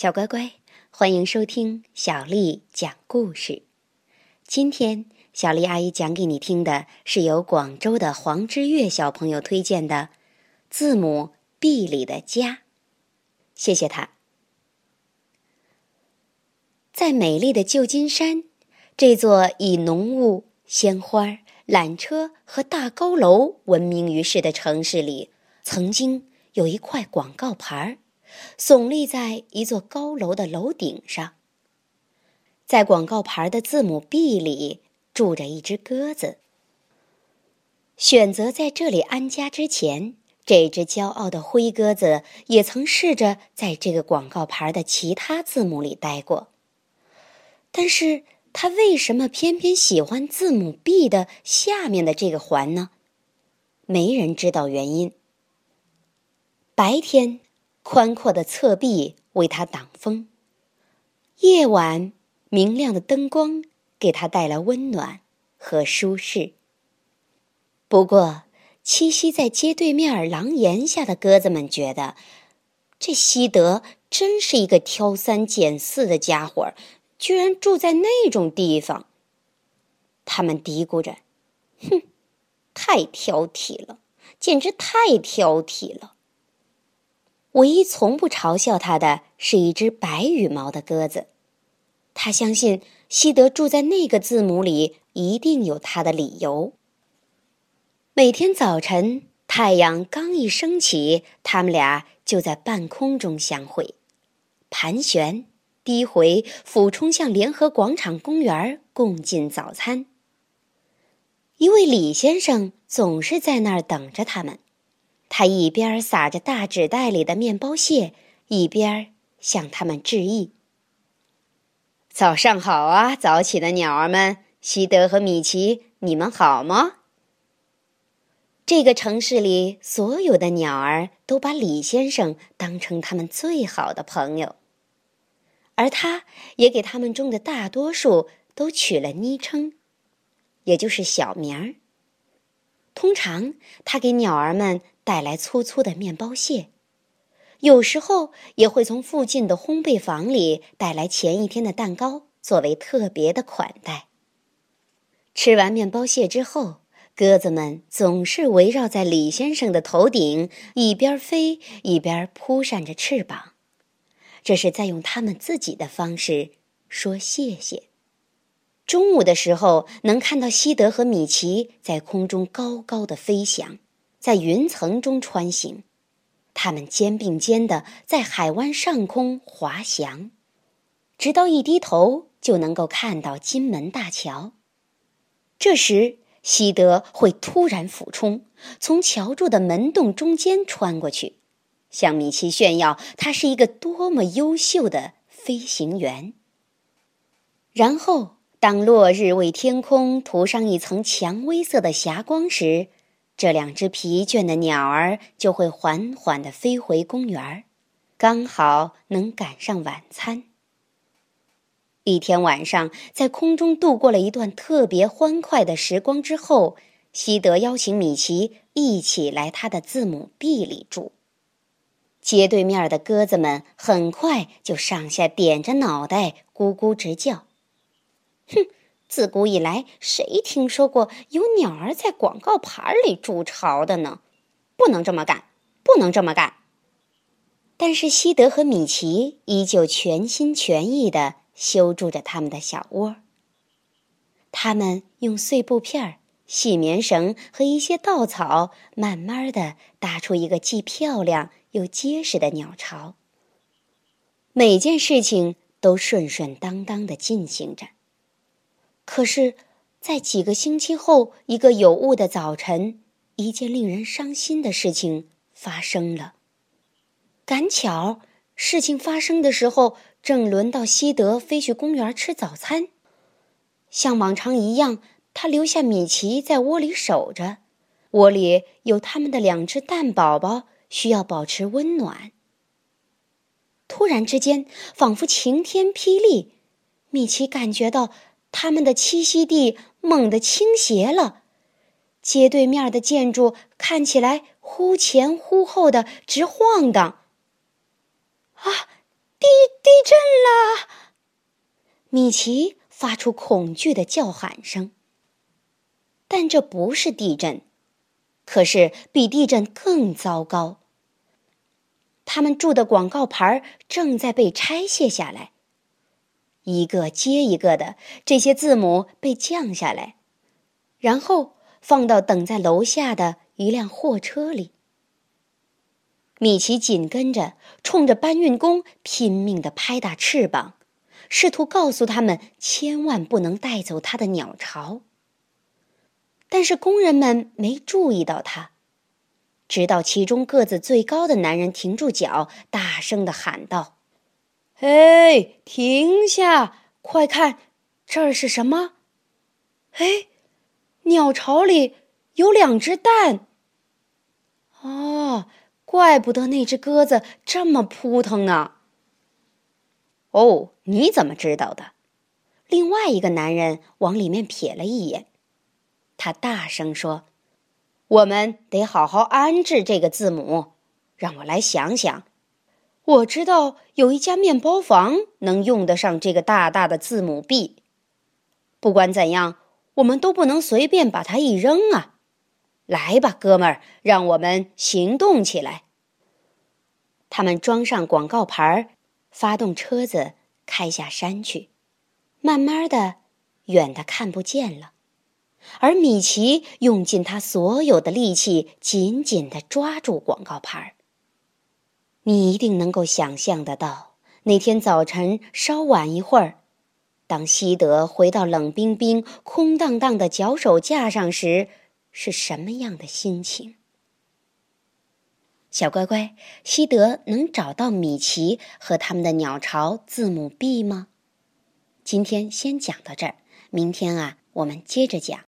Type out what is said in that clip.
小乖乖，欢迎收听小丽讲故事。今天，小丽阿姨讲给你听的是由广州的黄之月小朋友推荐的《字母 B 里的家》。谢谢他。在美丽的旧金山，这座以浓雾、鲜花、缆车和大高楼闻名于世的城市里，曾经有一块广告牌儿。耸立在一座高楼的楼顶上。在广告牌的字母 B 里住着一只鸽子。选择在这里安家之前，这只骄傲的灰鸽子也曾试着在这个广告牌的其他字母里待过。但是，它为什么偏偏喜欢字母 B 的下面的这个环呢？没人知道原因。白天。宽阔的侧壁为他挡风，夜晚明亮的灯光给他带来温暖和舒适。不过，栖息在街对面廊檐下的鸽子们觉得，这西德真是一个挑三拣四的家伙，居然住在那种地方。他们嘀咕着：“哼，太挑剔了，简直太挑剔了。”唯一从不嘲笑他的是一只白羽毛的鸽子，他相信西德住在那个字母里一定有他的理由。每天早晨，太阳刚一升起，他们俩就在半空中相会，盘旋、低回、俯冲向联合广场公园共进早餐。一位李先生总是在那儿等着他们。他一边撒着大纸袋里的面包屑，一边向他们致意。早上好啊，早起的鸟儿们，西德和米奇，你们好吗？这个城市里所有的鸟儿都把李先生当成他们最好的朋友，而他也给他们中的大多数都取了昵称，也就是小名儿。通常，他给鸟儿们。带来粗粗的面包屑，有时候也会从附近的烘焙坊里带来前一天的蛋糕作为特别的款待。吃完面包屑之后，鸽子们总是围绕在李先生的头顶，一边飞一边扑扇着翅膀，这是在用他们自己的方式说谢谢。中午的时候，能看到西德和米奇在空中高高的飞翔。在云层中穿行，它们肩并肩的在海湾上空滑翔，直到一低头就能够看到金门大桥。这时，西德会突然俯冲，从桥柱的门洞中间穿过去，向米奇炫耀他是一个多么优秀的飞行员。然后，当落日为天空涂上一层蔷薇色的霞光时，这两只疲倦的鸟儿就会缓缓地飞回公园，刚好能赶上晚餐。一天晚上，在空中度过了一段特别欢快的时光之后，西德邀请米奇一起来他的字母 B 里住。街对面的鸽子们很快就上下点着脑袋，咕咕直叫：“哼！”自古以来，谁听说过有鸟儿在广告牌里筑巢的呢？不能这么干，不能这么干。但是西德和米奇依旧全心全意地修筑着他们的小窝。他们用碎布片、细棉绳和一些稻草，慢慢地搭出一个既漂亮又结实的鸟巢。每件事情都顺顺当当地进行着。可是，在几个星期后，一个有雾的早晨，一件令人伤心的事情发生了。赶巧，事情发生的时候，正轮到西德飞去公园吃早餐。像往常一样，他留下米奇在窝里守着，窝里有他们的两只蛋宝宝，需要保持温暖。突然之间，仿佛晴天霹雳，米奇感觉到。他们的栖息地猛地倾斜了，街对面的建筑看起来忽前忽后的直晃荡。啊，地地震了米奇发出恐惧的叫喊声。但这不是地震，可是比地震更糟糕。他们住的广告牌正在被拆卸下来，一个接一个的，这些字母被降下来，然后放到等在楼下的一辆货车里。米奇紧跟着，冲着搬运工拼命的拍打翅膀，试图告诉他们千万不能带走他的鸟巢。但是工人们没注意到他，直到其中个子最高的男人停住脚，大声的喊道：“嘿，停下！快看，这儿是什么？哎，鸟巢里有两只蛋。哦，怪不得那只鸽子这么扑腾呢。哦，你怎么知道的？”另外一个男人往里面瞥了一眼。他大声说：“我们得好好安置这个字母。让我来想想，我知道有一家面包房能用得上这个大大的字母 B。不管怎样，我们都不能随便把它一扔啊！来吧，哥们儿，让我们行动起来。”他们装上广告牌，发动车子开下山去。慢慢的，远的看不见了。而米奇用尽他所有的力气，紧紧的抓住广告牌。你一定能够想象得到，那天早晨稍晚一会儿，当西德回到冷冰冰、空荡荡的脚手架上时，是什么样的心情。小乖乖，西德能找到米奇和他们的鸟巢字母 B 吗？今天先讲到这儿，明天啊，我们接着讲。